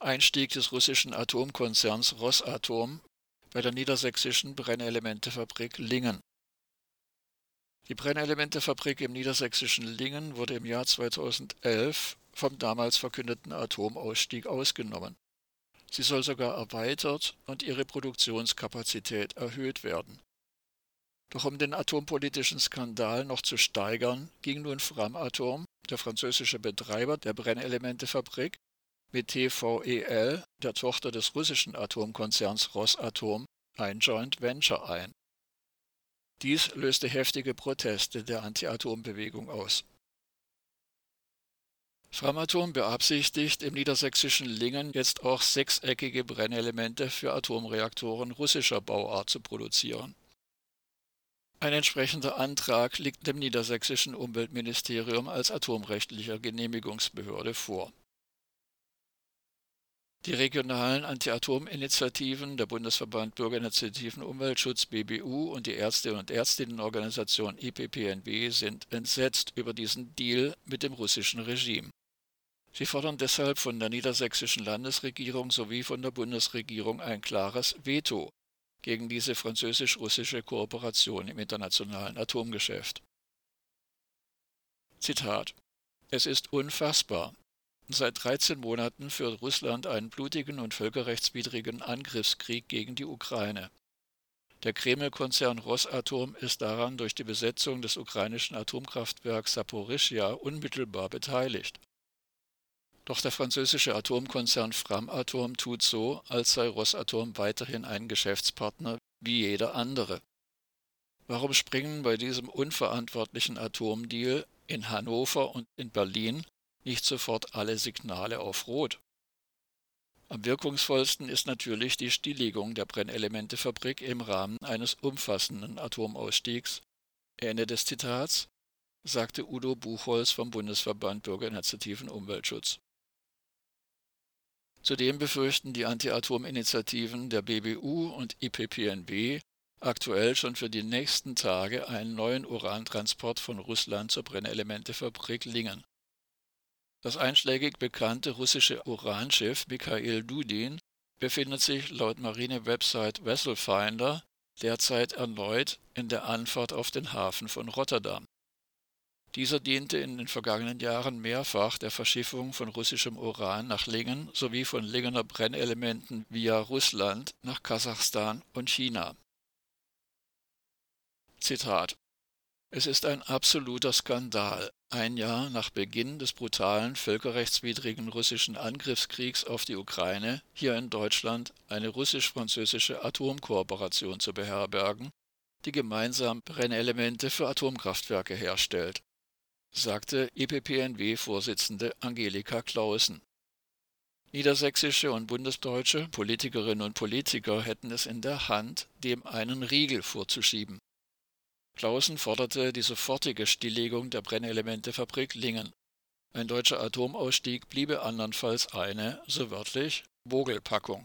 Einstieg des russischen Atomkonzerns Rosatom bei der niedersächsischen Brennelementefabrik Lingen. Die Brennelementefabrik im niedersächsischen Lingen wurde im Jahr 2011 vom damals verkündeten Atomausstieg ausgenommen. Sie soll sogar erweitert und ihre Produktionskapazität erhöht werden. Doch um den atompolitischen Skandal noch zu steigern, ging nun Framatome, der französische Betreiber der Brennelementefabrik, mit TVEL, der Tochter des russischen Atomkonzerns Rosatom, ein Joint Venture ein. Dies löste heftige Proteste der Anti-Atom-Bewegung aus. Framatome beabsichtigt, im niedersächsischen Lingen jetzt auch sechseckige Brennelemente für Atomreaktoren russischer Bauart zu produzieren. Ein entsprechender Antrag liegt dem niedersächsischen Umweltministerium als atomrechtlicher Genehmigungsbehörde vor. Die regionalen Anti-Atom-Initiativen, der Bundesverband Bürgerinitiativen Umweltschutz BBU und die Ärzte- und Ärztinnenorganisation IPPNW sind entsetzt über diesen Deal mit dem russischen Regime. Sie fordern deshalb von der niedersächsischen Landesregierung sowie von der Bundesregierung ein klares Veto gegen diese französisch-russische Kooperation im internationalen Atomgeschäft. Zitat Es ist unfassbar. Seit 13 Monaten führt Russland einen blutigen und völkerrechtswidrigen Angriffskrieg gegen die Ukraine. Der Kreml-Konzern Rosatom ist daran durch die Besetzung des ukrainischen Atomkraftwerks Saporischja unmittelbar beteiligt. Doch der französische Atomkonzern Framatome tut so, als sei Rosatom weiterhin ein Geschäftspartner wie jeder andere. Warum springen bei diesem unverantwortlichen Atomdeal in Hannover und in Berlin nicht sofort alle Signale auf Rot? Am wirkungsvollsten ist natürlich die Stilllegung der Brennelementefabrik im Rahmen eines umfassenden Atomausstiegs. Ende des Zitats, sagte Udo Buchholz vom Bundesverband Bürgerinitiativen Umweltschutz. Zudem befürchten die Anti-Atom-Initiativen der BBU und IPPNB aktuell schon für die nächsten Tage einen neuen Urantransport von Russland zur Brennelementefabrik Lingen. Das einschlägig bekannte russische Uranschiff Mikhail Dudin befindet sich laut Marine-Website Vesselfinder derzeit erneut in der Anfahrt auf den Hafen von Rotterdam. Dieser diente in den vergangenen Jahren mehrfach der Verschiffung von russischem Uran nach Lingen sowie von Lingener Brennelementen via Russland nach Kasachstan und China. Zitat Es ist ein absoluter Skandal, ein Jahr nach Beginn des brutalen, völkerrechtswidrigen russischen Angriffskriegs auf die Ukraine hier in Deutschland eine russisch-französische Atomkooperation zu beherbergen, die gemeinsam Brennelemente für Atomkraftwerke herstellt sagte EPPNW-Vorsitzende Angelika Clausen. Niedersächsische und bundesdeutsche Politikerinnen und Politiker hätten es in der Hand, dem einen Riegel vorzuschieben. Clausen forderte die sofortige Stilllegung der Brennelementefabrik Lingen. Ein deutscher Atomausstieg bliebe andernfalls eine, so wörtlich, Mogelpackung